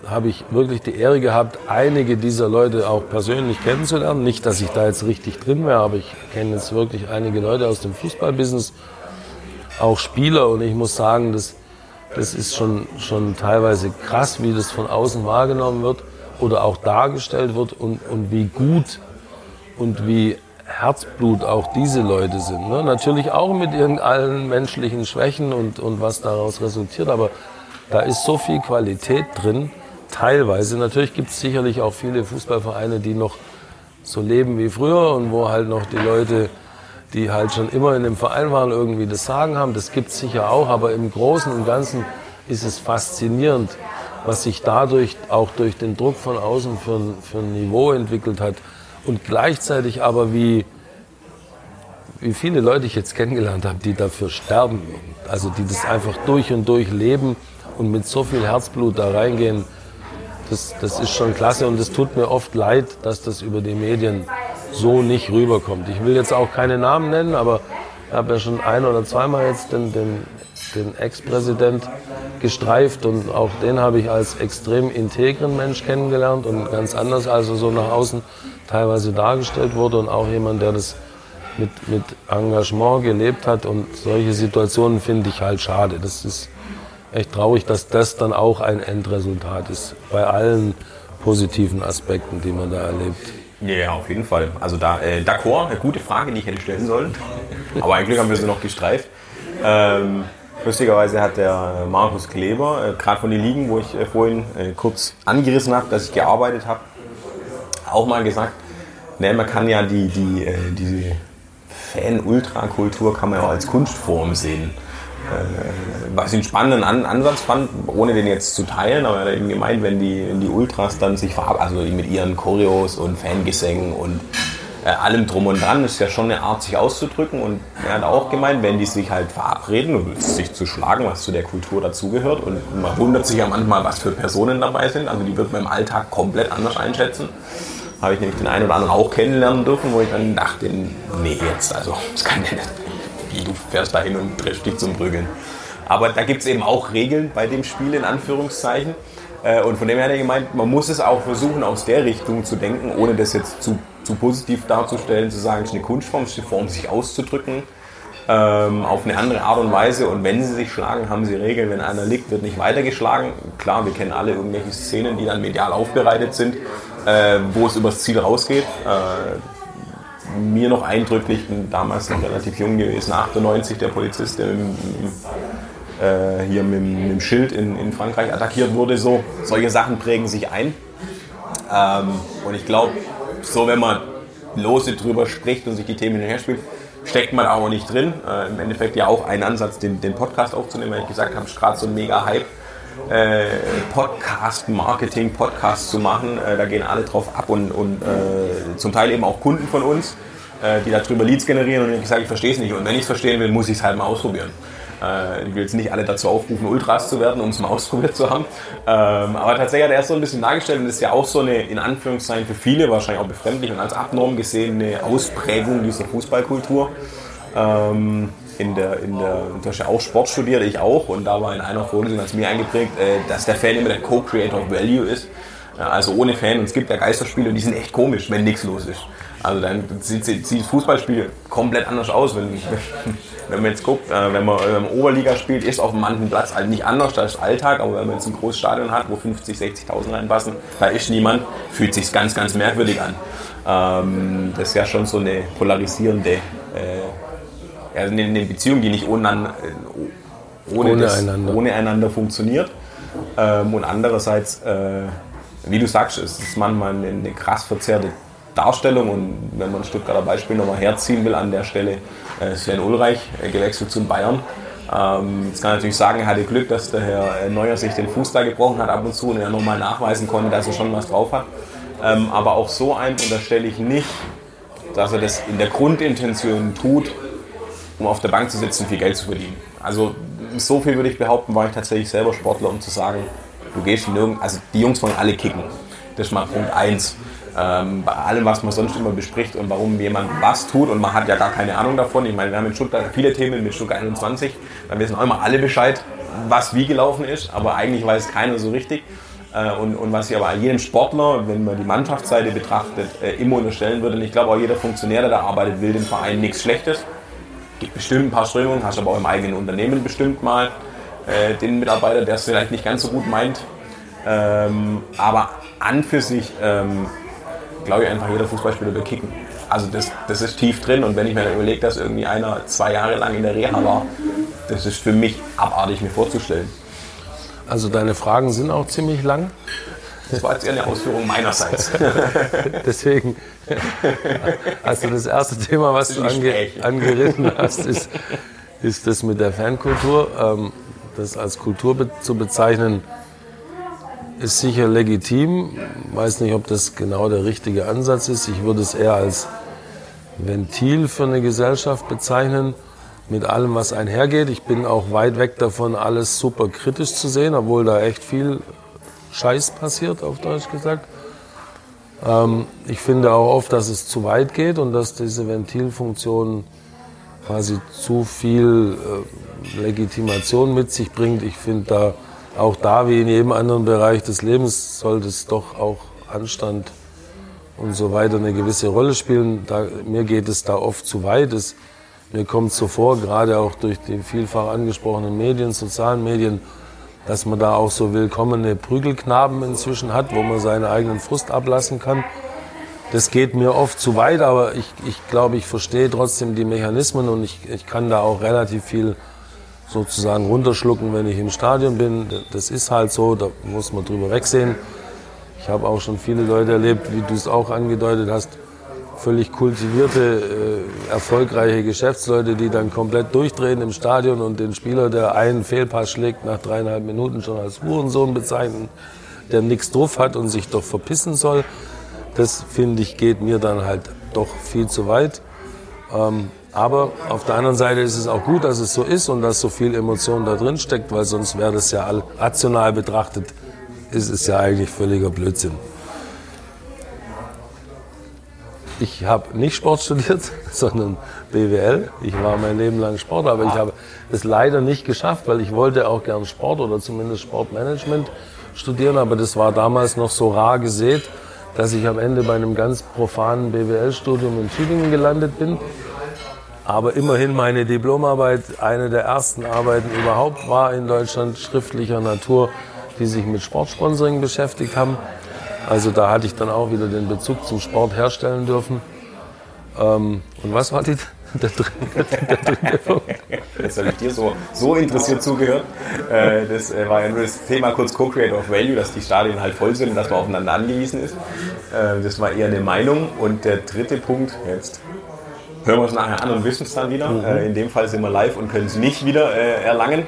habe ich wirklich die Ehre gehabt, einige dieser Leute auch persönlich kennenzulernen. Nicht, dass ich da jetzt richtig drin wäre, aber ich kenne jetzt wirklich einige Leute aus dem Fußballbusiness, auch Spieler. Und ich muss sagen, das, das ist schon, schon teilweise krass, wie das von außen wahrgenommen wird oder auch dargestellt wird und, und wie gut und wie Herzblut auch diese Leute sind. Ne? Natürlich auch mit ihren allen menschlichen Schwächen und, und was daraus resultiert, aber da ist so viel Qualität drin, teilweise. Natürlich gibt es sicherlich auch viele Fußballvereine, die noch so leben wie früher und wo halt noch die Leute, die halt schon immer in dem Verein waren, irgendwie das Sagen haben. Das gibt es sicher auch, aber im Großen und Ganzen ist es faszinierend, was sich dadurch auch durch den Druck von außen für ein, für ein Niveau entwickelt hat und gleichzeitig aber wie, wie viele Leute ich jetzt kennengelernt habe, die dafür sterben. Also die das einfach durch und durch leben und mit so viel Herzblut da reingehen. Das, das ist schon klasse und es tut mir oft leid, dass das über die Medien so nicht rüberkommt. Ich will jetzt auch keine Namen nennen, aber ich habe ja schon ein oder zweimal jetzt den, den, den Ex-Präsident gestreift und auch den habe ich als extrem integren Mensch kennengelernt und ganz anders, als er so nach außen teilweise dargestellt wurde und auch jemand, der das mit, mit Engagement gelebt hat und solche Situationen finde ich halt schade. Das ist echt traurig, dass das dann auch ein Endresultat ist bei allen positiven Aspekten, die man da erlebt. Ja, auf jeden Fall. Also da, äh, d'accord, eine gute Frage, die ich hätte stellen sollen. *laughs* Aber eigentlich haben wir sie noch gestreift. Ähm, lustigerweise hat der Markus Kleber, äh, gerade von den Ligen, wo ich äh, vorhin äh, kurz angerissen habe, dass ich gearbeitet habe, auch mal gesagt, ne, man kann ja die, die, äh, diese Fan-Ultra-Kultur kann man ja auch als Kunstform sehen. Äh, was ich einen spannenden An Ansatz fand, ohne den jetzt zu teilen, aber er hat eben gemeint, wenn die, wenn die Ultras dann sich verab also mit ihren Choreos und Fangesängen und äh, allem drum und dran, ist ja schon eine Art, sich auszudrücken. Und er hat auch gemeint, wenn die sich halt verabreden, um sich zu schlagen, was zu der Kultur dazugehört. Und man wundert sich ja manchmal, was für Personen dabei sind. Also die wird man im Alltag komplett anders einschätzen. Habe ich nämlich den einen oder anderen auch kennenlernen dürfen, wo ich dann dachte, nee, jetzt, also das kann ja nicht. Du fährst dahin und triffst dich zum Prügeln. Aber da gibt es eben auch Regeln bei dem Spiel, in Anführungszeichen. Äh, Und von dem her hat er gemeint, man muss es auch versuchen, aus der Richtung zu denken, ohne das jetzt zu, zu positiv darzustellen, zu sagen, es ist eine Kunstform, es ist eine Form, sich auszudrücken, ähm, auf eine andere Art und Weise. Und wenn sie sich schlagen, haben sie Regeln. Wenn einer liegt, wird nicht weitergeschlagen. Klar, wir kennen alle irgendwelche Szenen, die dann medial aufbereitet sind, äh, wo es übers Ziel rausgeht. Mir noch eindrücklich, bin damals noch relativ jung gewesen, 98, der Polizist, der im, äh, hier mit, mit dem Schild in, in Frankreich attackiert wurde. So, solche Sachen prägen sich ein. Ähm, und ich glaube, so wenn man lose drüber spricht und sich die Themen hinterher spielt, steckt man auch nicht drin. Äh, Im Endeffekt ja auch ein Ansatz, den, den Podcast aufzunehmen, weil ich gesagt habe, gerade so ein mega Hype. Äh, Podcast-Marketing, Podcast zu machen, äh, da gehen alle drauf ab und, und äh, zum Teil eben auch Kunden von uns, äh, die darüber Leads generieren und ich sage, ich verstehe es nicht und wenn ich es verstehen will, muss ich es halt mal ausprobieren. Äh, ich will jetzt nicht alle dazu aufrufen, Ultras zu werden, um es mal *laughs* ausprobiert zu haben. Ähm, aber tatsächlich hat er es so ein bisschen dargestellt und das ist ja auch so eine, in Anführungszeichen für viele wahrscheinlich auch befremdlich und als Abnorm gesehene Ausprägung dieser Fußballkultur. Ähm, in der, in der, du hast auch Sport studiert, ich auch, und da war in einer Vorlesung als mir eingeprägt, äh, dass der Fan immer der Co-Creator of Value ist. Also ohne Fan, und es gibt ja Geisterspiele und die sind echt komisch, wenn nichts los ist. Also dann sieht, sieht Fußballspiel komplett anders aus. Wenn, *laughs* wenn man jetzt guckt, äh, wenn man ähm, Oberliga spielt, ist auf manchen Platz halt nicht anders, ist Alltag, aber wenn man jetzt ein großes Stadion hat, wo 50, 60.000 reinpassen, da ist niemand, fühlt sich ganz, ganz merkwürdig an. Ähm, das ist ja schon so eine polarisierende äh, also eine, eine Beziehung, die nicht ohne, ohne, Ohne das, einander. ohne einander funktioniert. Ähm, und andererseits, äh, wie du sagst, ist es manchmal eine, eine krass verzerrte Darstellung. Und wenn man ein Stuttgarter Beispiel nochmal herziehen will an der Stelle, äh, Sven Ulreich äh, gewechselt zu den Bayern. Ähm, jetzt kann man natürlich sagen, er hatte Glück, dass der Herr äh, Neuer sich den Fuß da gebrochen hat ab und zu und er nochmal nachweisen konnte, dass er schon was drauf hat. Ähm, aber auch so einem unterstelle ich nicht, dass er das in der Grundintention tut, um auf der Bank zu sitzen viel Geld zu verdienen. Also so viel würde ich behaupten, war ich tatsächlich selber Sportler, um zu sagen, du gehst nirgends, also die Jungs wollen alle kicken. Das ist mal Punkt eins. Ähm, bei allem, was man sonst immer bespricht und warum jemand was tut und man hat ja gar keine Ahnung davon. Ich meine, wir haben in Stuttgart viele Themen mit Stuttgart 21, da wissen auch immer alle Bescheid, was wie gelaufen ist, aber eigentlich weiß keiner so richtig. Äh, Und, und was ich aber jedem Sportler, wenn man die Mannschaftsseite betrachtet, äh, immer unterstellen würde, und ich glaube auch jeder Funktionär, der da arbeitet, will dem Verein nichts Schlechtes gibt bestimmt ein paar Strömungen, hast aber auch im eigenen Unternehmen bestimmt mal äh, den Mitarbeiter, der es vielleicht nicht ganz so gut meint. Ähm, aber an für sich ähm, glaube ich einfach jeder Fußballspieler will kicken. Also das, das ist tief drin und wenn ich mir dann überlege, dass irgendwie einer zwei Jahre lang in der Reha war, das ist für mich abartig mir vorzustellen. Also deine Fragen sind auch ziemlich lang. Das war jetzt eher eine Ausführung meinerseits. *laughs* Deswegen, also das erste Thema, was du ange, angeritten hast, ist, ist das mit der Fankultur. Ähm, das als Kultur zu bezeichnen, ist sicher legitim. Weiß nicht, ob das genau der richtige Ansatz ist. Ich würde es eher als Ventil für eine Gesellschaft bezeichnen, mit allem, was einhergeht. Ich bin auch weit weg davon, alles super kritisch zu sehen, obwohl da echt viel Scheiß passiert, auf Deutsch gesagt. Ähm, ich finde auch oft, dass es zu weit geht und dass diese Ventilfunktion quasi zu viel äh, Legitimation mit sich bringt. Ich finde da auch da wie in jedem anderen Bereich des Lebens sollte es doch auch Anstand und so weiter eine gewisse Rolle spielen. Da, mir geht es da oft zu weit. Es, mir kommt so vor, gerade auch durch die vielfach angesprochenen Medien, sozialen Medien, dass man da auch so willkommene Prügelknaben inzwischen hat, wo man seinen eigenen Frust ablassen kann. Das geht mir oft zu weit, aber ich, ich glaube, ich verstehe trotzdem die Mechanismen und ich, ich kann da auch relativ viel sozusagen runterschlucken, wenn ich im Stadion bin. Das ist halt so, da muss man drüber wegsehen. Ich habe auch schon viele Leute erlebt, wie du es auch angedeutet hast, völlig kultivierte, äh, erfolgreiche Geschäftsleute, die dann komplett durchdrehen im Stadion und den Spieler, der einen Fehlpass schlägt, nach dreieinhalb Minuten schon als Hurensohn bezeichnen, der nichts drauf hat und sich doch verpissen soll. Das finde ich geht mir dann halt doch viel zu weit. Ähm, aber auf der anderen Seite ist es auch gut, dass es so ist und dass so viel Emotion da drin steckt, weil sonst wäre das ja all rational betrachtet, ist es ja eigentlich völliger Blödsinn. Ich habe nicht Sport studiert, *laughs* sondern BWL. Ich war mein Leben lang Sportler, aber ich habe es leider nicht geschafft, weil ich wollte auch gern Sport oder zumindest Sportmanagement studieren, aber das war damals noch so rar gesät, dass ich am Ende bei einem ganz profanen BWL-Studium in Tübingen gelandet bin. Aber immerhin meine Diplomarbeit, eine der ersten Arbeiten überhaupt war in Deutschland schriftlicher Natur, die sich mit Sportsponsoring beschäftigt haben. Also da hatte ich dann auch wieder den Bezug zum Sport herstellen dürfen. Ähm, und was war die, *laughs* der, dritte, der dritte Punkt? Jetzt habe ich dir so, so interessiert zugehört. Äh, das äh, war ja nur das Thema kurz Co-Create of Value, dass die Stadien halt voll sind und dass man aufeinander angewiesen ist. Äh, das war eher eine Meinung. Und der dritte Punkt, jetzt hören wir es nachher an und wissen es dann wieder. Äh, in dem Fall sind wir live und können es nicht wieder äh, erlangen.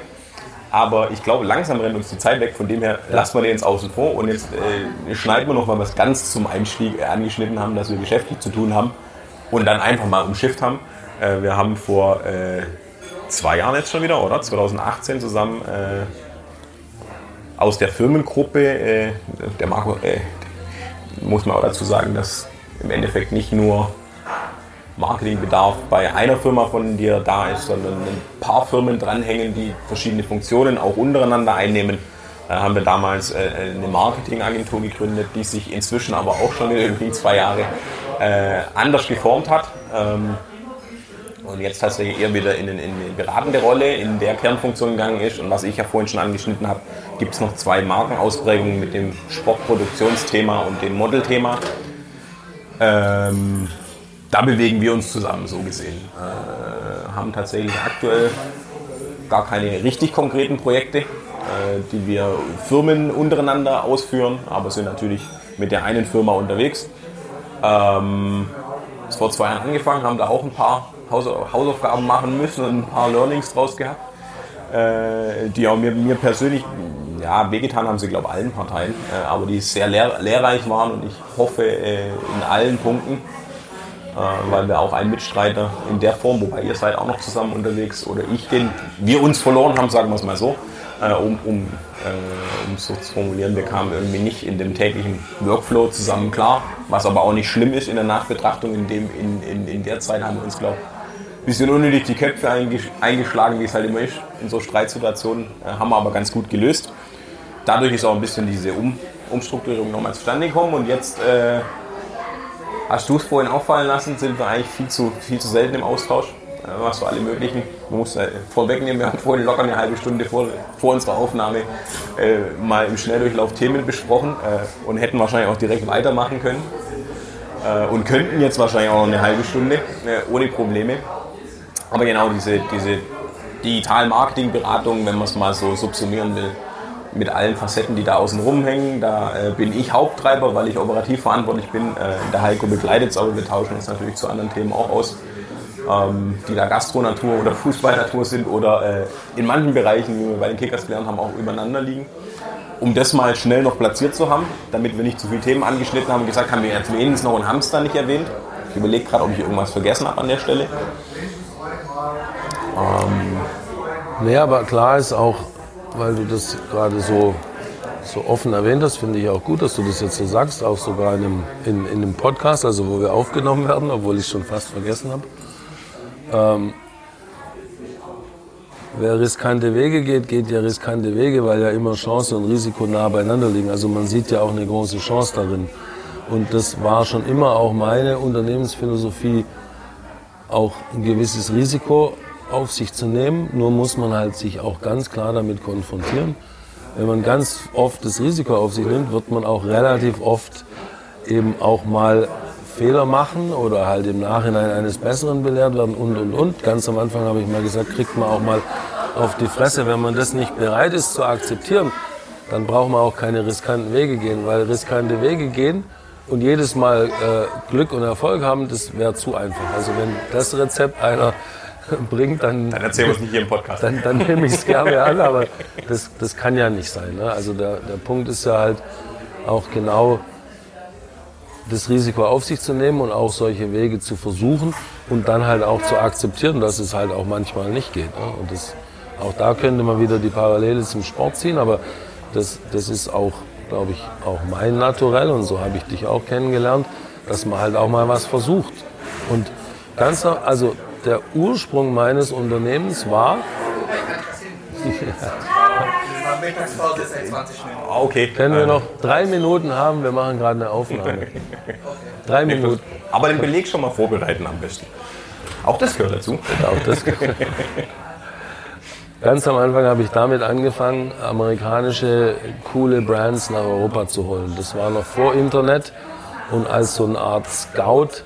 Aber ich glaube, langsam rennt uns die Zeit weg. Von dem her lassen wir den jetzt außen vor. Und jetzt äh, schneiden wir noch mal was ganz zum Einstieg äh, angeschnitten haben, dass wir geschäftlich zu tun haben. Und dann einfach mal umschifft haben. Äh, wir haben vor äh, zwei Jahren jetzt schon wieder, oder? 2018 zusammen äh, aus der Firmengruppe, äh, der Marco, muss man auch dazu sagen, dass im Endeffekt nicht nur Marketingbedarf bei einer Firma von dir da ist, sondern ein paar Firmen dranhängen, die verschiedene Funktionen auch untereinander einnehmen. Da haben wir damals äh, eine Marketingagentur gegründet, die sich inzwischen aber auch schon in den zwei Jahre äh, anders geformt hat. Ähm, und jetzt tatsächlich eher wieder in, in, eine beratende Rolle, in der Kernfunktion gegangen ist. Und was ich ja vorhin schon angeschnitten habe, gibt es noch zwei Markenausprägungen mit dem Sportproduktionsthema und dem Modelthema. Ähm, da bewegen wir uns zusammen, so gesehen. Äh, haben tatsächlich aktuell gar keine richtig konkreten Projekte, äh, die wir Firmen untereinander ausführen, aber sind natürlich mit der einen Firma unterwegs. Ähm, vor zwei Jahren angefangen, haben da auch ein paar Hausaufgaben machen müssen und ein paar Learnings draus gehabt, äh, die auch mir, mir persönlich, ja, wehgetan haben sie, glaube ich, allen Parteien, äh, aber die sehr lehr lehrreich waren und ich hoffe äh, in allen Punkten, weil wir auch einen Mitstreiter in der Form, wobei ihr seid auch noch zusammen unterwegs oder ich den, wir uns verloren haben, sagen wir es mal so, äh, um, um, äh, um so zu formulieren, wir kamen irgendwie nicht in dem täglichen Workflow zusammen klar, was aber auch nicht schlimm ist in der Nachbetrachtung. In, dem, in, in, in der Zeit haben wir uns, glaube ich, ein bisschen unnötig die Köpfe eingeschlagen, wie es halt immer ist in so Streitsituationen, äh, haben wir aber ganz gut gelöst. Dadurch ist auch ein bisschen diese um Umstrukturierung nochmal zustande gekommen und jetzt äh, hast du es vorhin auffallen lassen, sind wir eigentlich viel zu, viel zu selten im Austausch was so alle möglichen. Man muss äh, vorwegnehmen, wir haben vorhin locker eine halbe Stunde vor, vor unserer Aufnahme äh, mal im Schnelldurchlauf Themen besprochen äh, und hätten wahrscheinlich auch direkt weitermachen können. Äh, und könnten jetzt wahrscheinlich auch noch eine halbe Stunde äh, ohne Probleme. Aber genau diese, diese digitalen Marketingberatung, wenn man es mal so subsumieren will, mit allen Facetten, die da außen rumhängen. Da äh, bin ich Haupttreiber, weil ich operativ verantwortlich bin. Äh, der Heiko begleitet es, aber wir tauschen uns natürlich zu anderen Themen auch aus ähm, die da Gastronatur oder Fußballnatur sind oder äh, in manchen Bereichen, wie wir bei den Kickers gelernt haben, auch übereinander liegen. Um das mal schnell noch platziert zu haben, damit wir nicht zu viele Themen angeschnitten haben, gesagt haben wir jetzt wenigstens noch einen Hamster nicht erwähnt. Ich überlege gerade, ob ich irgendwas vergessen habe an der Stelle. Ähm. Nee, aber klar ist auch, weil du das gerade so, so offen erwähnt hast, finde ich auch gut, dass du das jetzt so sagst, auch sogar in einem, in, in einem Podcast, also wo wir aufgenommen werden, obwohl ich schon fast vergessen habe. Ähm, wer riskante Wege geht, geht ja riskante Wege, weil ja immer Chance und Risiko nah beieinander liegen. Also man sieht ja auch eine große Chance darin. Und das war schon immer auch meine Unternehmensphilosophie, auch ein gewisses Risiko auf sich zu nehmen. Nur muss man halt sich auch ganz klar damit konfrontieren. Wenn man ganz oft das Risiko auf sich nimmt, wird man auch relativ oft eben auch mal Fehler machen oder halt im Nachhinein eines Besseren belehrt werden und und und. Ganz am Anfang habe ich mal gesagt, kriegt man auch mal auf die Fresse. Wenn man das nicht bereit ist zu akzeptieren, dann braucht man auch keine riskanten Wege gehen, weil riskante Wege gehen und jedes Mal äh, Glück und Erfolg haben, das wäre zu einfach. Also wenn das Rezept einer *laughs* bringt, dann. Dann erzählen wir es nicht hier im Podcast. Dann, dann nehme ich es gerne an, aber das, das kann ja nicht sein. Ne? Also der, der Punkt ist ja halt auch genau, das Risiko auf sich zu nehmen und auch solche Wege zu versuchen und dann halt auch zu akzeptieren, dass es halt auch manchmal nicht geht. Ne? Und das, auch da könnte man wieder die Parallele zum Sport ziehen, aber das, das ist auch, glaube ich, auch mein Naturell und so habe ich dich auch kennengelernt, dass man halt auch mal was versucht. Und ganz, also der Ursprung meines Unternehmens war, Mittagspause seit 20 Minuten. Ah, okay. Können wir noch drei Minuten haben? Wir machen gerade eine Aufnahme. *laughs* Drei Minuten. Aber den Beleg schon mal vorbereiten am besten. Auch das gehört dazu. Auch das gehört. Ganz am Anfang habe ich damit angefangen, amerikanische coole Brands nach Europa zu holen. Das war noch vor Internet und als so eine Art Scout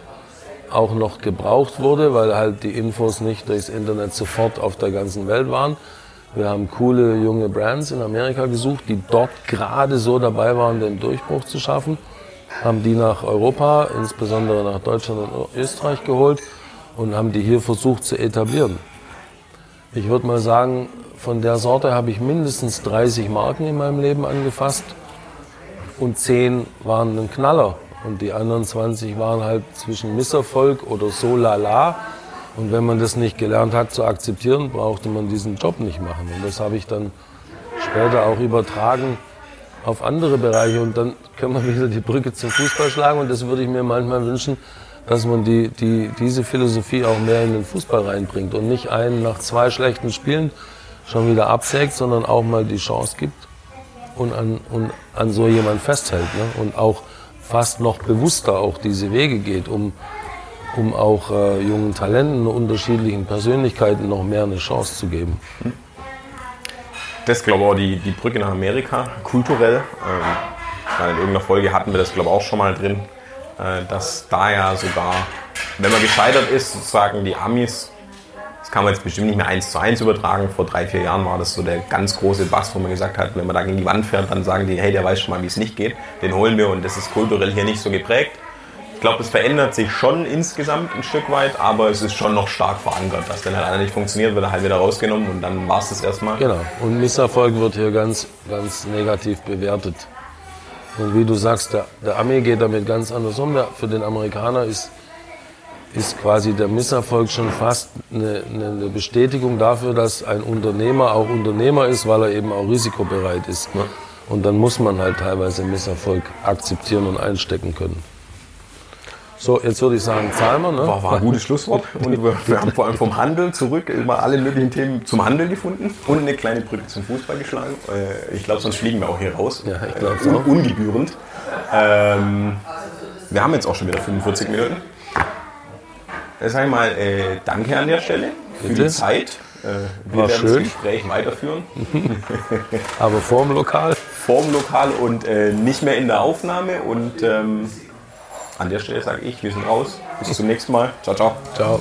auch noch gebraucht wurde, weil halt die Infos nicht durchs Internet sofort auf der ganzen Welt waren. Wir haben coole junge Brands in Amerika gesucht, die dort gerade so dabei waren, den Durchbruch zu schaffen. Haben die nach Europa, insbesondere nach Deutschland und Österreich geholt und haben die hier versucht zu etablieren. Ich würde mal sagen, von der Sorte habe ich mindestens 30 Marken in meinem Leben angefasst und 10 waren ein Knaller und die anderen 20 waren halt zwischen Misserfolg oder so lala und wenn man das nicht gelernt hat zu akzeptieren, brauchte man diesen Job nicht machen. Und das habe ich dann später auch übertragen auf andere Bereiche. Und dann können wir wieder die Brücke zum Fußball schlagen. Und das würde ich mir manchmal wünschen, dass man die, die, diese Philosophie auch mehr in den Fußball reinbringt und nicht einen nach zwei schlechten Spielen schon wieder absägt, sondern auch mal die Chance gibt und an, und an so jemand festhält. Ne? Und auch fast noch bewusster auch diese Wege geht, um, um auch äh, jungen Talenten, unterschiedlichen Persönlichkeiten noch mehr eine Chance zu geben. Das glaube ich auch die, die Brücke nach Amerika, kulturell. Ähm, in irgendeiner Folge hatten wir das glaube ich auch schon mal drin, äh, dass da ja sogar, wenn man gescheitert ist, sozusagen die Amis das kann man jetzt bestimmt nicht mehr eins zu eins übertragen. Vor drei, vier Jahren war das so der ganz große Bass, wo man gesagt hat, wenn man da gegen die Wand fährt, dann sagen die, hey, der weiß schon mal, wie es nicht geht. Den holen wir und das ist kulturell hier nicht so geprägt. Ich glaube, es verändert sich schon insgesamt ein Stück weit, aber es ist schon noch stark verankert. Dass dann halt einer nicht funktioniert, wird er halt wieder rausgenommen und dann war es das erstmal. Genau. Und Misserfolg wird hier ganz, ganz negativ bewertet. Und wie du sagst, der, der Ami geht damit ganz anders um. Der, für den Amerikaner ist ist quasi der Misserfolg schon fast eine, eine, Bestätigung dafür, dass ein Unternehmer auch Unternehmer ist, weil er eben auch risikobereit ist. Ja. Und dann muss man halt teilweise Misserfolg akzeptieren und einstecken können. So, jetzt würde ich sagen, zahlen wir. Ne? War, war ein gutes Schlusswort. Und wir, wir, *laughs* haben vor allem vom Handel zurück immer alle möglichen Themen zum Handel gefunden und eine kleine Brücke zum Fußball geschlagen. Äh, ich glaube, sonst fliegen wir auch hier raus. Ja, ich glaube äh, auch. Ungebührend. Ähm, wir haben jetzt auch schon wieder 45 Minuten. Äh, sag ich mal, äh, danke an der Stelle für Bitte? die Zeit. Äh, wir War werden schön. das Gespräch weiterführen. *laughs* Aber vorm Lokal? Vorm Lokal und äh, nicht mehr in der Aufnahme. Und ähm, an der Stelle sage ich, wir sind raus. Bis zum nächsten Mal. Ciao, ciao. Ciao.